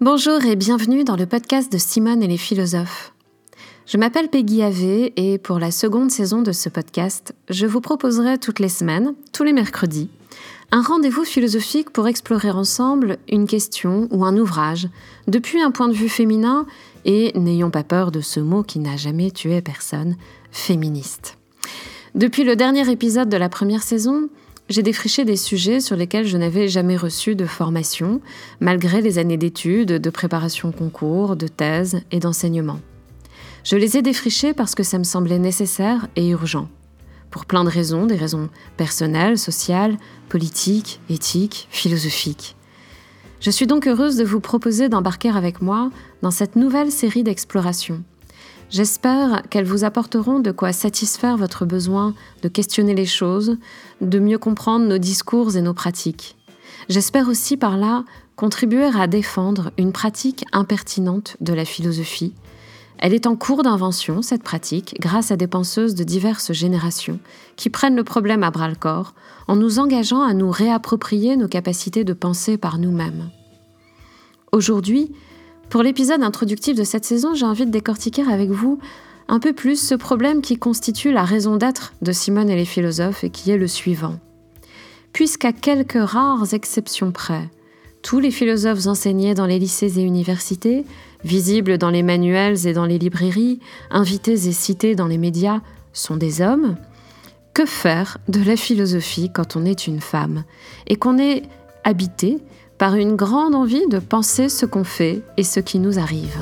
Bonjour et bienvenue dans le podcast de Simone et les philosophes. Je m'appelle Peggy Ave et pour la seconde saison de ce podcast, je vous proposerai toutes les semaines, tous les mercredis, un rendez-vous philosophique pour explorer ensemble une question ou un ouvrage depuis un point de vue féminin et, n'ayons pas peur de ce mot qui n'a jamais tué personne, féministe. Depuis le dernier épisode de la première saison, j'ai défriché des sujets sur lesquels je n'avais jamais reçu de formation, malgré les années d'études, de préparation concours, de thèse et d'enseignement. Je les ai défrichés parce que ça me semblait nécessaire et urgent. Pour plein de raisons, des raisons personnelles, sociales, politiques, éthiques, philosophiques. Je suis donc heureuse de vous proposer d'embarquer avec moi dans cette nouvelle série d'explorations J'espère qu'elles vous apporteront de quoi satisfaire votre besoin de questionner les choses, de mieux comprendre nos discours et nos pratiques. J'espère aussi par là contribuer à défendre une pratique impertinente de la philosophie. Elle est en cours d'invention, cette pratique, grâce à des penseuses de diverses générations qui prennent le problème à bras le corps en nous engageant à nous réapproprier nos capacités de penser par nous-mêmes. Aujourd'hui, pour l'épisode introductif de cette saison, j'ai envie de décortiquer avec vous un peu plus ce problème qui constitue la raison d'être de Simone et les philosophes et qui est le suivant. Puisqu'à quelques rares exceptions près, tous les philosophes enseignés dans les lycées et universités, visibles dans les manuels et dans les librairies, invités et cités dans les médias, sont des hommes, que faire de la philosophie quand on est une femme et qu'on est habité par une grande envie de penser ce qu'on fait et ce qui nous arrive.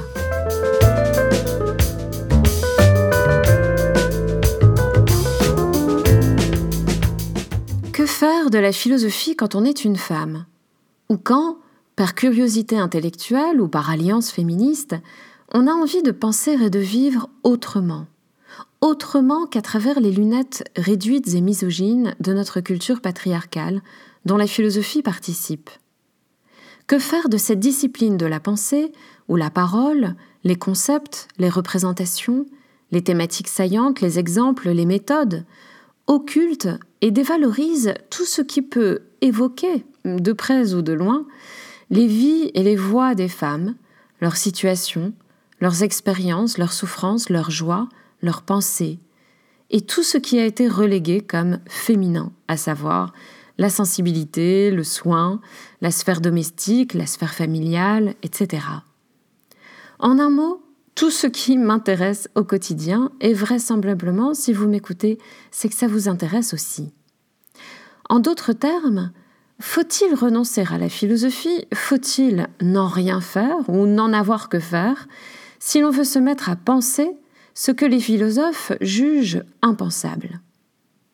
Que faire de la philosophie quand on est une femme? Ou quand, par curiosité intellectuelle ou par alliance féministe, on a envie de penser et de vivre autrement? Autrement qu'à travers les lunettes réduites et misogynes de notre culture patriarcale, dont la philosophie participe. Que faire de cette discipline de la pensée où la parole, les concepts, les représentations, les thématiques saillantes, les exemples, les méthodes occultent et dévalorisent tout ce qui peut évoquer, de près ou de loin, les vies et les voix des femmes, leurs situations, leurs expériences, leurs souffrances, leurs joies, leurs pensées, et tout ce qui a été relégué comme féminin, à savoir la sensibilité, le soin, la sphère domestique, la sphère familiale, etc. En un mot, tout ce qui m'intéresse au quotidien, et vraisemblablement, si vous m'écoutez, c'est que ça vous intéresse aussi. En d'autres termes, faut-il renoncer à la philosophie? Faut-il n'en rien faire ou n'en avoir que faire si l'on veut se mettre à penser ce que les philosophes jugent impensable,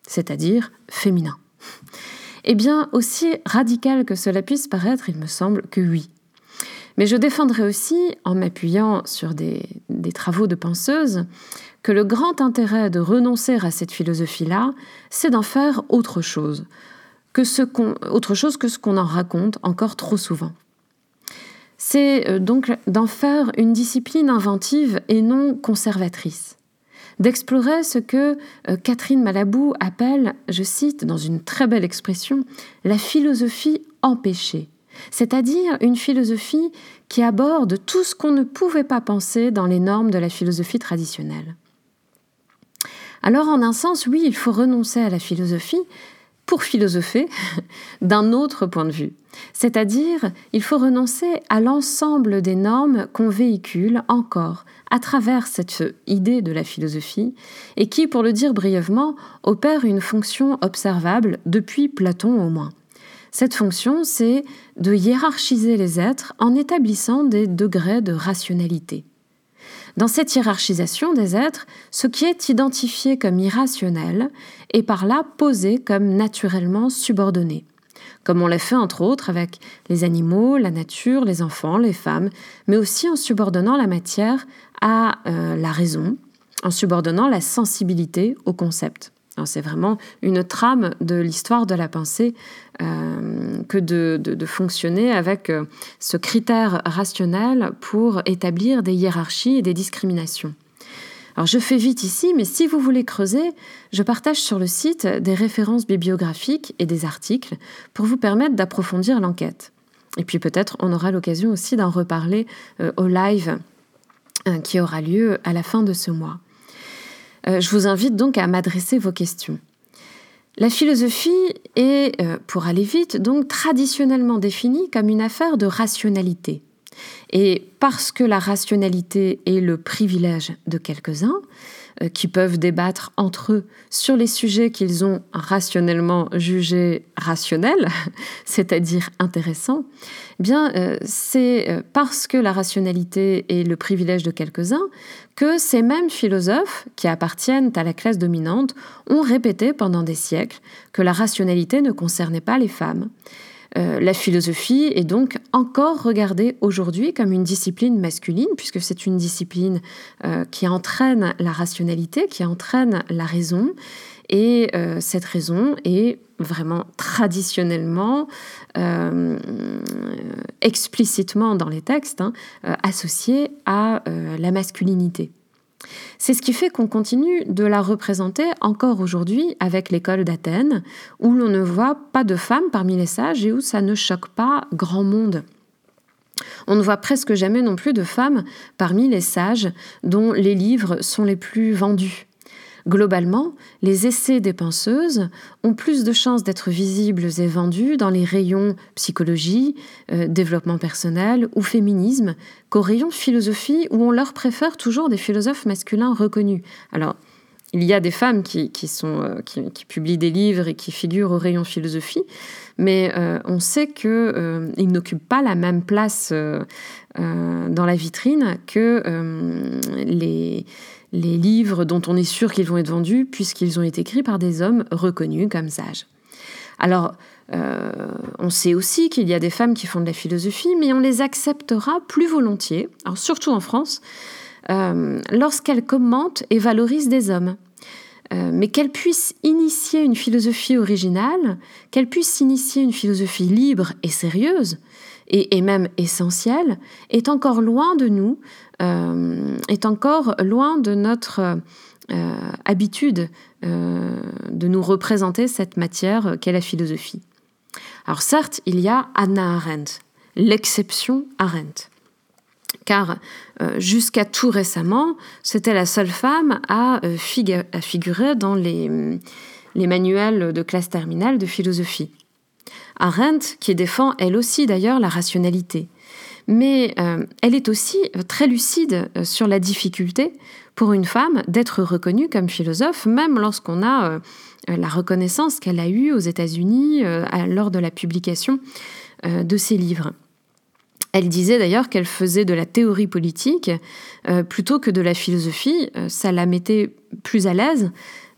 c'est-à-dire féminin? Eh bien, aussi radical que cela puisse paraître, il me semble que oui. Mais je défendrai aussi, en m'appuyant sur des, travaux de penseuses, que le grand intérêt de renoncer à cette philosophie-là, c'est d'en faire autre chose, que ce autre chose que ce qu'on en raconte encore trop souvent. C'est euh, donc d'en faire une discipline inventive et non conservatrice d'explorer ce que euh, Catherine Malabou appelle, je cite dans une très belle expression, la philosophie empêchée, c'est-à-dire une philosophie qui aborde tout ce qu'on ne pouvait pas penser dans les normes de la philosophie traditionnelle. Alors en un sens, oui, il faut renoncer à la philosophie pour philosopher d'un autre point de vue. C'est-à-dire, il faut renoncer à l'ensemble des normes qu'on véhicule encore à travers cette idée de la philosophie, et qui, pour le dire brièvement, opère une fonction observable depuis Platon au moins. Cette fonction, c'est de hiérarchiser les êtres en établissant des degrés de rationalité. Dans cette hiérarchisation des êtres, ce qui est identifié comme irrationnel est par là posé comme naturellement subordonné comme on l'a fait entre autres avec les animaux, la nature, les enfants, les femmes, mais aussi en subordonnant la matière à euh, la raison, en subordonnant la sensibilité au concept. C'est vraiment une trame de l'histoire de la pensée euh, que de, fonctionner avec euh, ce critère rationnel pour établir des hiérarchies et des discriminations. Alors je fais vite ici, mais si vous voulez creuser, je partage sur le site des références bibliographiques et des articles pour vous permettre d'approfondir l'enquête. Et puis peut-être on aura l'occasion aussi d'en reparler euh, au live qui aura lieu à la fin de ce mois. Euh, je vous invite donc à m'adresser vos questions. La philosophie est, pour aller vite, donc traditionnellement définie comme une affaire de rationalité. Et parce que la rationalité est le privilège de quelques-uns, euh, qui peuvent débattre entre eux sur les sujets qu'ils ont rationnellement jugés rationnels, c'est-à-dire intéressants, eh bien euh, c'est euh, parce que la rationalité est le privilège de quelques-uns que ces mêmes philosophes qui appartiennent à la classe dominante ont répété pendant des siècles que la rationalité ne concernait pas les femmes euh, la philosophie est donc encore regardée aujourd'hui comme une discipline masculine, puisque c'est une discipline euh, qui entraîne la rationalité, qui entraîne la raison. Et euh, cette raison est vraiment traditionnellement, explicitement dans les textes, hein, associée à la masculinité. C'est ce qui fait qu'on continue de la représenter encore aujourd'hui avec l'école d'Athènes, où l'on ne voit pas de femmes parmi les sages et où ça ne choque pas grand monde. On ne voit presque jamais non plus de femmes parmi les sages dont les livres sont les plus vendus. Globalement, les essais des penseuses ont plus de chances d'être visibles et vendus dans les rayons psychologie, euh, développement personnel ou féminisme qu'aux rayons philosophie où on leur préfère toujours des philosophes masculins reconnus. Alors, il y a des femmes qui, euh, qui, publient des livres et qui figurent au rayon philosophie, mais euh, on sait qu'ils n'occupent pas la même place dans la vitrine que les les livres dont on est sûr qu'ils vont être vendus puisqu'ils ont été écrits par des hommes reconnus comme sages. Alors, euh, on sait aussi qu'il y a des femmes qui font de la philosophie, mais on les acceptera plus volontiers, alors surtout en France, euh, lorsqu'elles commentent et valorisent des hommes. Euh, mais qu'elles puissent initier une philosophie originale, qu'elles puissent initier une philosophie libre et sérieuse, et, même essentielle, est encore loin de nous, euh, est encore loin de notre habitude de nous représenter cette matière qu'est la philosophie. Alors certes, il y a Anna Arendt, l'exception Arendt. Car jusqu'à tout récemment, c'était la seule femme à, figurer dans les, les manuels de classe terminale de philosophie. Arendt qui défend elle aussi d'ailleurs la rationalité. Mais euh, elle est aussi très lucide euh, sur la difficulté pour une femme d'être reconnue comme philosophe, même lorsqu'on a euh, la reconnaissance qu'elle a eue aux États-Unis lors de la publication de ses livres. Elle disait d'ailleurs qu'elle faisait de la théorie politique plutôt que de la philosophie. ça la mettait plus à l'aise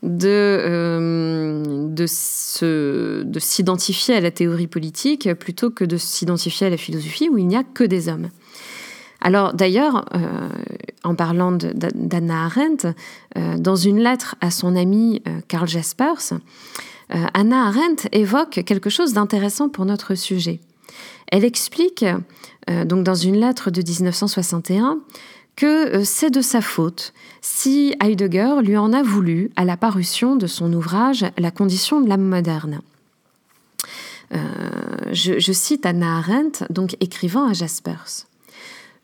de, euh, de, s'identifier à la théorie politique plutôt que de s'identifier à la philosophie où il n'y a que des hommes. Alors d'ailleurs, euh, en parlant d'Anna Arendt, euh, dans une lettre à son ami Karl Jaspers, Anna Arendt évoque quelque chose d'intéressant pour notre sujet. Elle explique, donc dans une lettre de 1961, que euh, c'est de sa faute si Heidegger lui en a voulu à la parution de son ouvrage La condition de l'âme moderne. Euh, je, cite Anna Arendt, donc écrivant à Jaspers.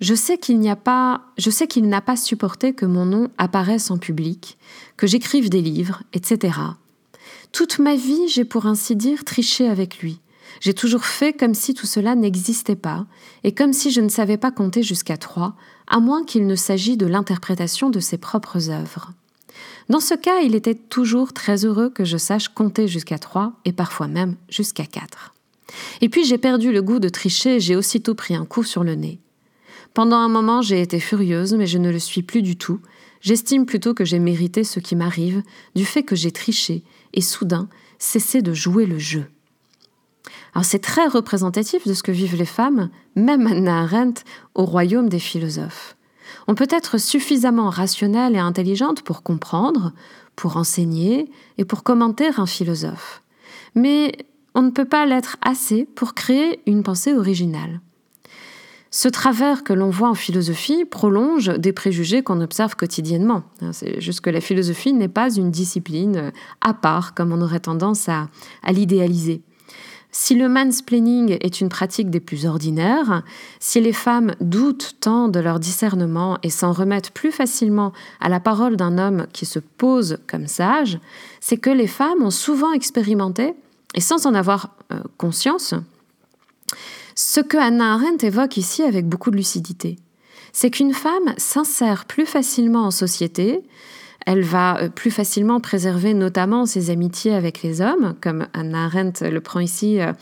Je sais qu'il n'y a pas, je sais qu'il n'a pas supporté que mon nom apparaisse en public, que j'écrive des livres, etc. Toute ma vie, j'ai pour ainsi dire triché avec lui. J'ai toujours fait comme si tout cela n'existait pas, et comme si je ne savais pas compter jusqu'à trois, à moins qu'il ne s'agît de l'interprétation de ses propres œuvres. Dans ce cas, il était toujours très heureux que je sache compter jusqu'à trois, et parfois même jusqu'à quatre. Et puis j'ai perdu le goût de tricher et j'ai aussitôt pris un coup sur le nez. Pendant un moment, j'ai été furieuse, mais je ne le suis plus du tout. J'estime plutôt que j'ai mérité ce qui m'arrive du fait que j'ai triché et soudain cessé de jouer le jeu. Alors c'est très représentatif de ce que vivent les femmes, même Anna Arendt, au royaume des philosophes. On peut être suffisamment rationnelle et intelligente pour comprendre, pour enseigner et pour commenter un philosophe. Mais on ne peut pas l'être assez pour créer une pensée originale. Ce travers que l'on voit en philosophie prolonge des préjugés qu'on observe quotidiennement. C'est juste que la philosophie n'est pas une discipline à part, comme on aurait tendance à, à l'idéaliser. Si le mansplaining est une pratique des plus ordinaires, si les femmes doutent tant de leur discernement et s'en remettent plus facilement à la parole d'un homme qui se pose comme sage, c'est que les femmes ont souvent expérimenté, et sans en avoir euh, conscience, ce que Anna Arendt évoque ici avec beaucoup de lucidité. C'est qu'une femme s'insère plus facilement en société, elle va euh, plus facilement préserver notamment ses amitiés avec les hommes, comme Anna Arendt le prend ici euh,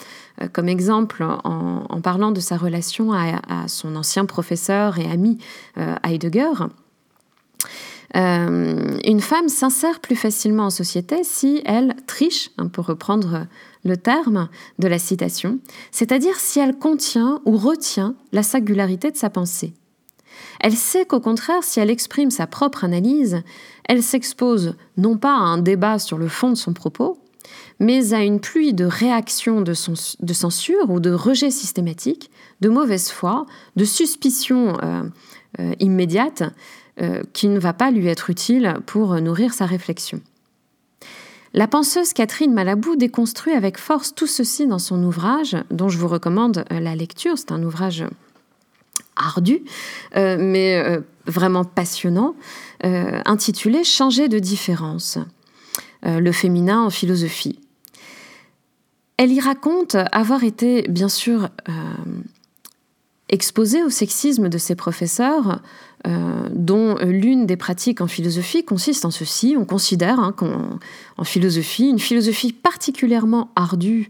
euh, comme exemple en, parlant de sa relation à, son ancien professeur et ami Heidegger. une femme s'insère plus facilement en société si elle triche, hein, pour reprendre le terme de la citation, c'est-à-dire si elle contient ou retient la singularité de sa pensée. Elle sait qu'au contraire, si elle exprime sa propre analyse, elle s'expose non pas à un débat sur le fond de son propos, mais à une pluie de réactions de, censure ou de rejet systématique, de mauvaise foi, de suspicion euh, euh, immédiate euh, qui ne va pas lui être utile pour nourrir sa réflexion. La penseuse Catherine Malabou déconstruit avec force tout ceci dans son ouvrage, dont je vous recommande la lecture. C'est un ouvrage ardu, euh, mais euh, vraiment passionnant, euh, intitulé Changer de différence, le féminin en philosophie. Elle y raconte avoir été, bien sûr, exposée au sexisme de ses professeurs, dont l'une des pratiques en philosophie consiste en ceci. On considère hein, qu'en philosophie, une philosophie particulièrement ardue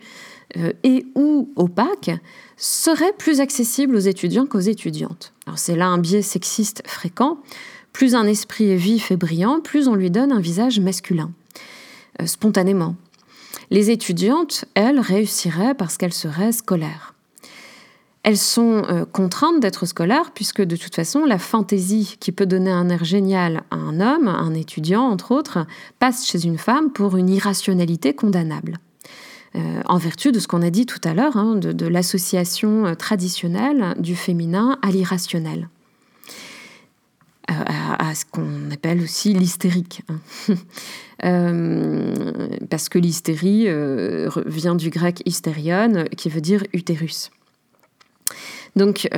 et ou opaque serait plus accessible aux étudiants qu'aux étudiantes. Alors c'est là un biais sexiste fréquent. Plus un esprit est vif et brillant, plus on lui donne un visage masculin, euh, spontanément. Les étudiantes, elles, réussiraient parce qu'elles seraient scolaires. Elles sont euh, contraintes d'être scolaires puisque de toute façon, la fantaisie qui peut donner un air génial à un homme, un étudiant entre autres, passe chez une femme pour une irrationalité condamnable. Euh, en vertu de ce qu'on a dit tout à l'heure, hein, de, l'association euh, traditionnelle du féminin à l'irrationnel, euh, à, ce qu'on appelle aussi l'hystérique. Hein. parce que l'hystérie vient du grec hystérion, qui veut dire utérus. Donc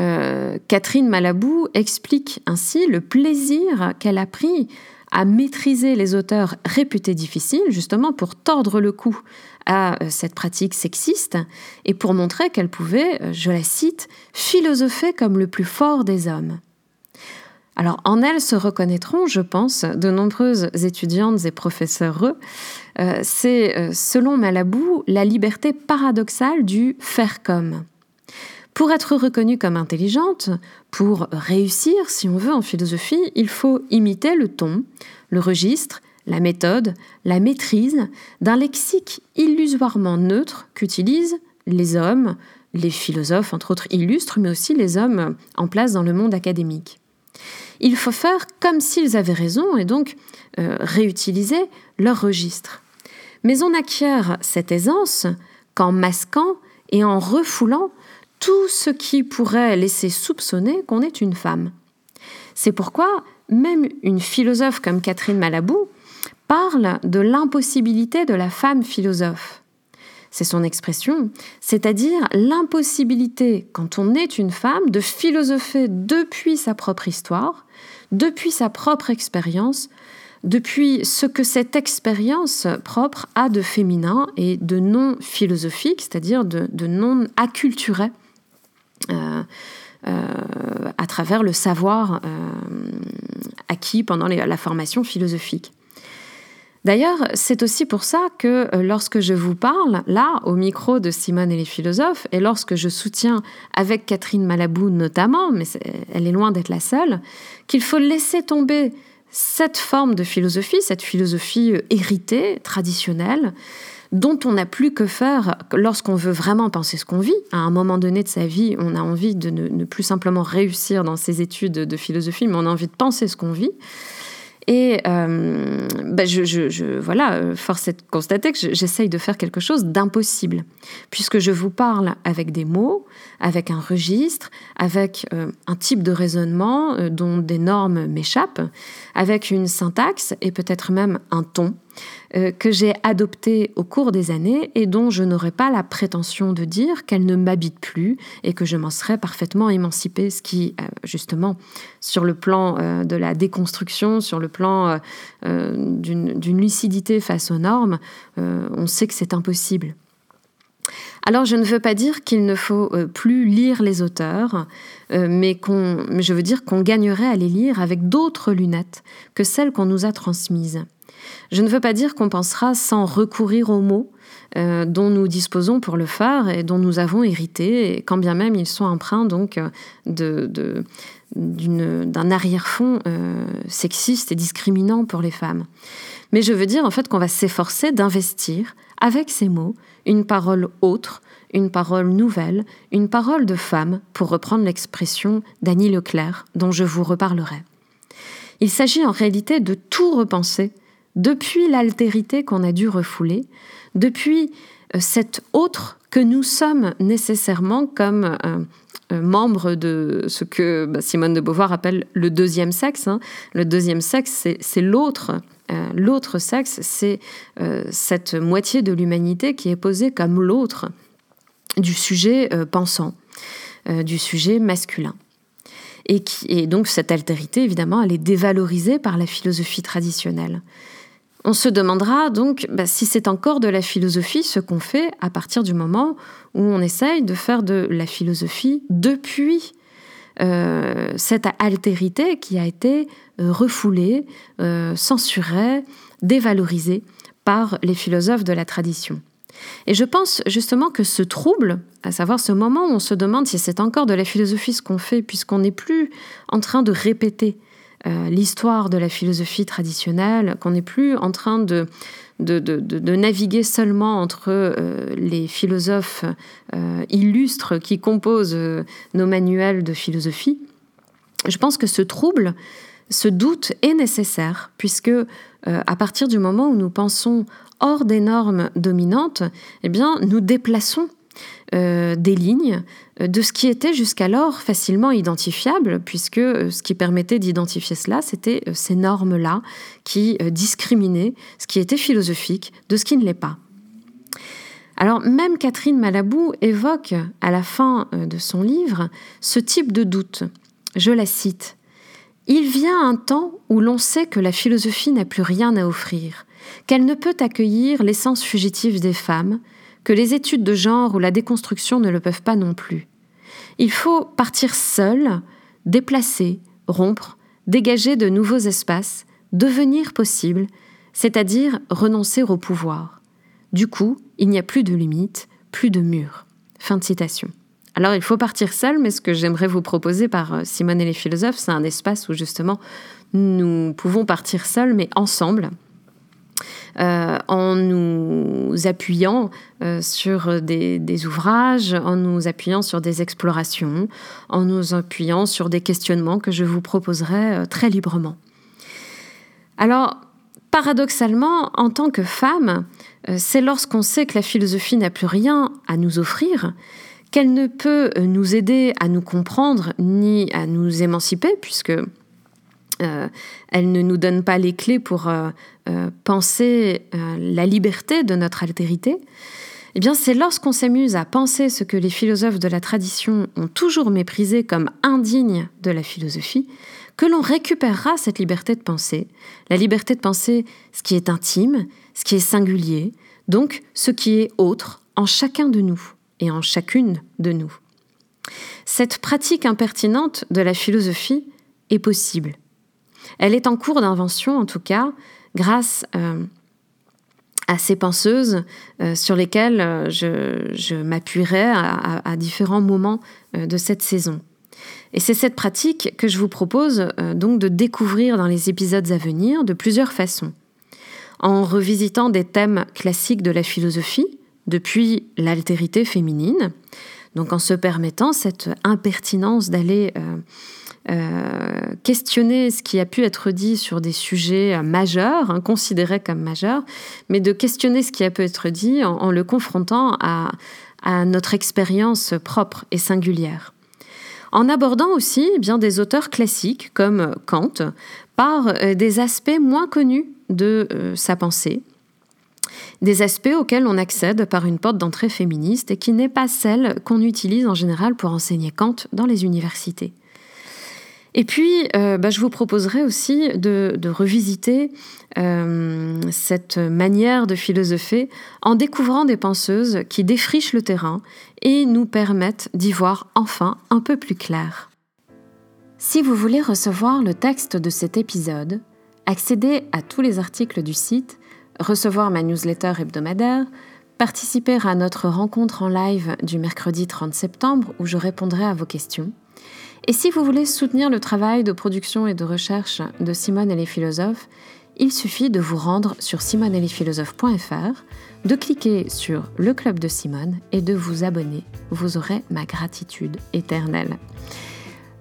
Catherine Malabou explique ainsi le plaisir qu'elle a pris à maîtriser les auteurs réputés difficiles, justement pour tordre le cou à euh, cette pratique sexiste et pour montrer qu'elle pouvait, euh, je la cite, philosopher comme le plus fort des hommes. Alors en elle se reconnaîtront, je pense, de nombreuses étudiantes et professeurs. Euh, c'est, selon Malabou, la liberté paradoxale du faire comme. Pour être reconnue comme intelligente, pour réussir, si on veut, en philosophie, il faut imiter le ton, le registre, la méthode, la maîtrise d'un lexique illusoirement neutre qu'utilisent les hommes, les philosophes, entre autres illustres, mais aussi les hommes en place dans le monde académique. Il faut faire comme s'ils avaient raison et donc euh, réutiliser leur registre. Mais on acquiert cette aisance qu'en masquant et en refoulant tout ce qui pourrait laisser soupçonner qu'on est une femme. C'est pourquoi même une philosophe comme Catherine Malabou parle de l'impossibilité de la femme philosophe. C'est son expression, c'est-à-dire l'impossibilité, quand on est une femme, de philosopher depuis sa propre histoire, depuis sa propre expérience, depuis ce que cette expérience propre a de féminin et de non philosophique, c'est-à-dire de, non acculturé à travers le savoir euh, acquis pendant la formation philosophique. D'ailleurs, c'est aussi pour ça que euh, lorsque je vous parle, là, au micro de Simone et les philosophes, et lorsque je soutiens avec Catherine Malabou notamment, mais elle est loin d'être la seule, qu'il faut laisser tomber cette forme de philosophie, cette philosophie euh, héritée, traditionnelle, dont on n'a plus que faire lorsqu'on veut vraiment penser ce qu'on vit. À un moment donné de sa vie, on a envie de ne, ne plus simplement réussir dans ses études de philosophie, mais on a envie de penser ce qu'on vit Et euh, bah, je, voilà, euh, force est de constater que j'essaye de faire quelque chose d'impossible, puisque je vous parle avec des mots, avec un registre, avec euh, un type de raisonnement dont des normes m'échappent, avec une syntaxe et peut-être même un ton euh, que j'ai adoptée au cours des années et dont je n'aurais pas la prétention de dire qu'elle ne m'habite plus et que je m'en serais parfaitement émancipée, ce qui, euh, justement, sur le plan euh, de la déconstruction, sur le plan d'une lucidité face aux normes, on sait que c'est impossible. Alors je ne veux pas dire qu'il ne faut plus lire les auteurs, mais je veux dire qu'on gagnerait à les lire avec d'autres lunettes que celles qu'on nous a transmises. Je ne veux pas dire qu'on pensera sans recourir aux mots euh, dont nous disposons pour le faire et dont nous avons hérité, quand bien même ils sont empreints donc euh, d'un arrière-fond euh, sexiste et discriminant pour les femmes. Mais je veux dire en fait qu'on va s'efforcer d'investir avec ces mots une parole autre, une parole nouvelle, une parole de femme, pour reprendre l'expression d'Annie Leclerc, dont je vous reparlerai. Il s'agit en réalité de tout repenser depuis l'altérité qu'on a dû refouler, depuis euh, cette autre que nous sommes nécessairement comme membres de ce que bah, Simone de Beauvoir appelle le deuxième sexe. Hein. Le deuxième sexe, c'est l'autre. Euh, l'autre sexe, c'est euh, cette moitié de l'humanité qui est posée comme l'autre du sujet pensant, du sujet masculin. Et donc cette altérité, évidemment, elle est dévalorisée par la philosophie traditionnelle. On se demandera donc bah, si c'est encore de la philosophie ce qu'on fait à partir du moment où on essaye de faire de la philosophie depuis euh, cette altérité qui a été euh, refoulée, euh, censurée, dévalorisée par les philosophes de la tradition. Et je pense justement que ce trouble, à savoir ce moment où on se demande si c'est encore de la philosophie ce qu'on fait, puisqu'on n'est plus en train de répéter euh, l'histoire de la philosophie traditionnelle, qu'on n'est plus en train de, de, naviguer seulement entre euh, les philosophes euh, illustres qui composent nos manuels de philosophie. Je pense que ce trouble, ce doute est nécessaire, puisque à partir du moment où nous pensons hors des normes dominantes, eh bien, nous déplaçons euh, des lignes euh, de ce qui était jusqu'alors facilement identifiable, puisque euh, ce qui permettait d'identifier cela, c'était ces normes-là qui discriminaient ce qui était philosophique de ce qui ne l'est pas. Alors même Catherine Malabou évoque à la fin de son livre ce type de doute. Je la cite. Il vient un temps où l'on sait que la philosophie n'a plus rien à offrir, qu'elle ne peut accueillir l'essence fugitive des femmes, que les études de genre ou la déconstruction ne le peuvent pas non plus. Il faut partir seul, déplacer, rompre, dégager de nouveaux espaces, devenir possible, c'est-à-dire renoncer au pouvoir. Du coup, il n'y a plus de limites, plus de murs. Fin de citation. Alors il faut partir seul, mais ce que j'aimerais vous proposer par euh, Simone et les philosophes, c'est un espace où justement nous pouvons partir seuls, mais ensemble, euh, en nous appuyant euh, sur des, ouvrages, en nous appuyant sur des explorations, en nous appuyant sur des questionnements que je vous proposerai euh, très librement. Alors, paradoxalement, en tant que femme, c'est lorsqu'on sait que la philosophie n'a plus rien à nous offrir qu'elle ne peut nous aider à nous comprendre ni à nous émanciper, puisque euh, elle ne nous donne pas les clés pour euh, euh, penser la liberté de notre altérité, eh bien c'est lorsqu'on s'amuse à penser ce que les philosophes de la tradition ont toujours méprisé comme indigne de la philosophie, que l'on récupérera cette liberté de penser, la liberté de penser ce qui est intime, ce qui est singulier, donc ce qui est autre en chacun de nous et en chacune de nous. Cette pratique impertinente de la philosophie est possible. Elle est en cours d'invention, en tout cas, grâce euh, à ces penseuses euh, sur lesquelles euh, je, m'appuierai à, différents moments de cette saison. Et c'est cette pratique que je vous propose donc de découvrir dans les épisodes à venir de plusieurs façons. En revisitant des thèmes classiques de la philosophie, depuis l'altérité féminine, donc en se permettant cette impertinence d'aller euh, questionner ce qui a pu être dit sur des sujets majeurs, hein, considérés comme majeurs, mais de questionner ce qui a pu être dit en, le confrontant à, notre expérience propre et singulière. En abordant aussi eh bien des auteurs classiques comme Kant par euh, des aspects moins connus de euh, sa pensée, des aspects auxquels on accède par une porte d'entrée féministe et qui n'est pas celle qu'on utilise en général pour enseigner Kant dans les universités. Et puis, euh, bah, je vous proposerai aussi de, revisiter euh, cette manière de philosopher en découvrant des penseuses qui défrichent le terrain et nous permettent d'y voir enfin un peu plus clair. Si vous voulez recevoir le texte de cet épisode, accéder à tous les articles du site, recevoir ma newsletter hebdomadaire, participer à notre rencontre en live du mercredi 30 septembre où je répondrai à vos questions, et si vous voulez soutenir le travail de production et de recherche de Simone et les philosophes, il suffit de vous rendre sur simoneetlesphilosophes.fr, de cliquer sur le club de Simone et de vous abonner. Vous aurez ma gratitude éternelle.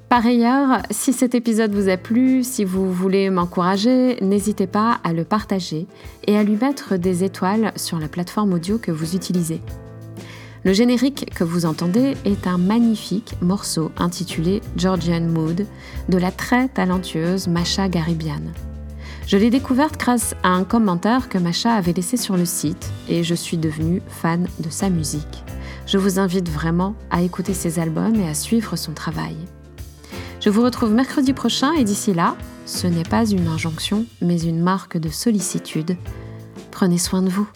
Par ailleurs, si cet épisode vous a plu, si vous voulez m'encourager, n'hésitez pas à le partager et à lui mettre des étoiles sur la plateforme audio que vous utilisez. Le générique que vous entendez est un magnifique morceau intitulé Georgian Mood de la très talentueuse Masha Garibian. Je l'ai découverte grâce à un commentaire que Masha avait laissé sur le site et je suis devenue fan de sa musique. Je vous invite vraiment à écouter ses albums et à suivre son travail. Je vous retrouve mercredi prochain et d'ici là, ce n'est pas une injonction mais une marque de sollicitude. Prenez soin de vous.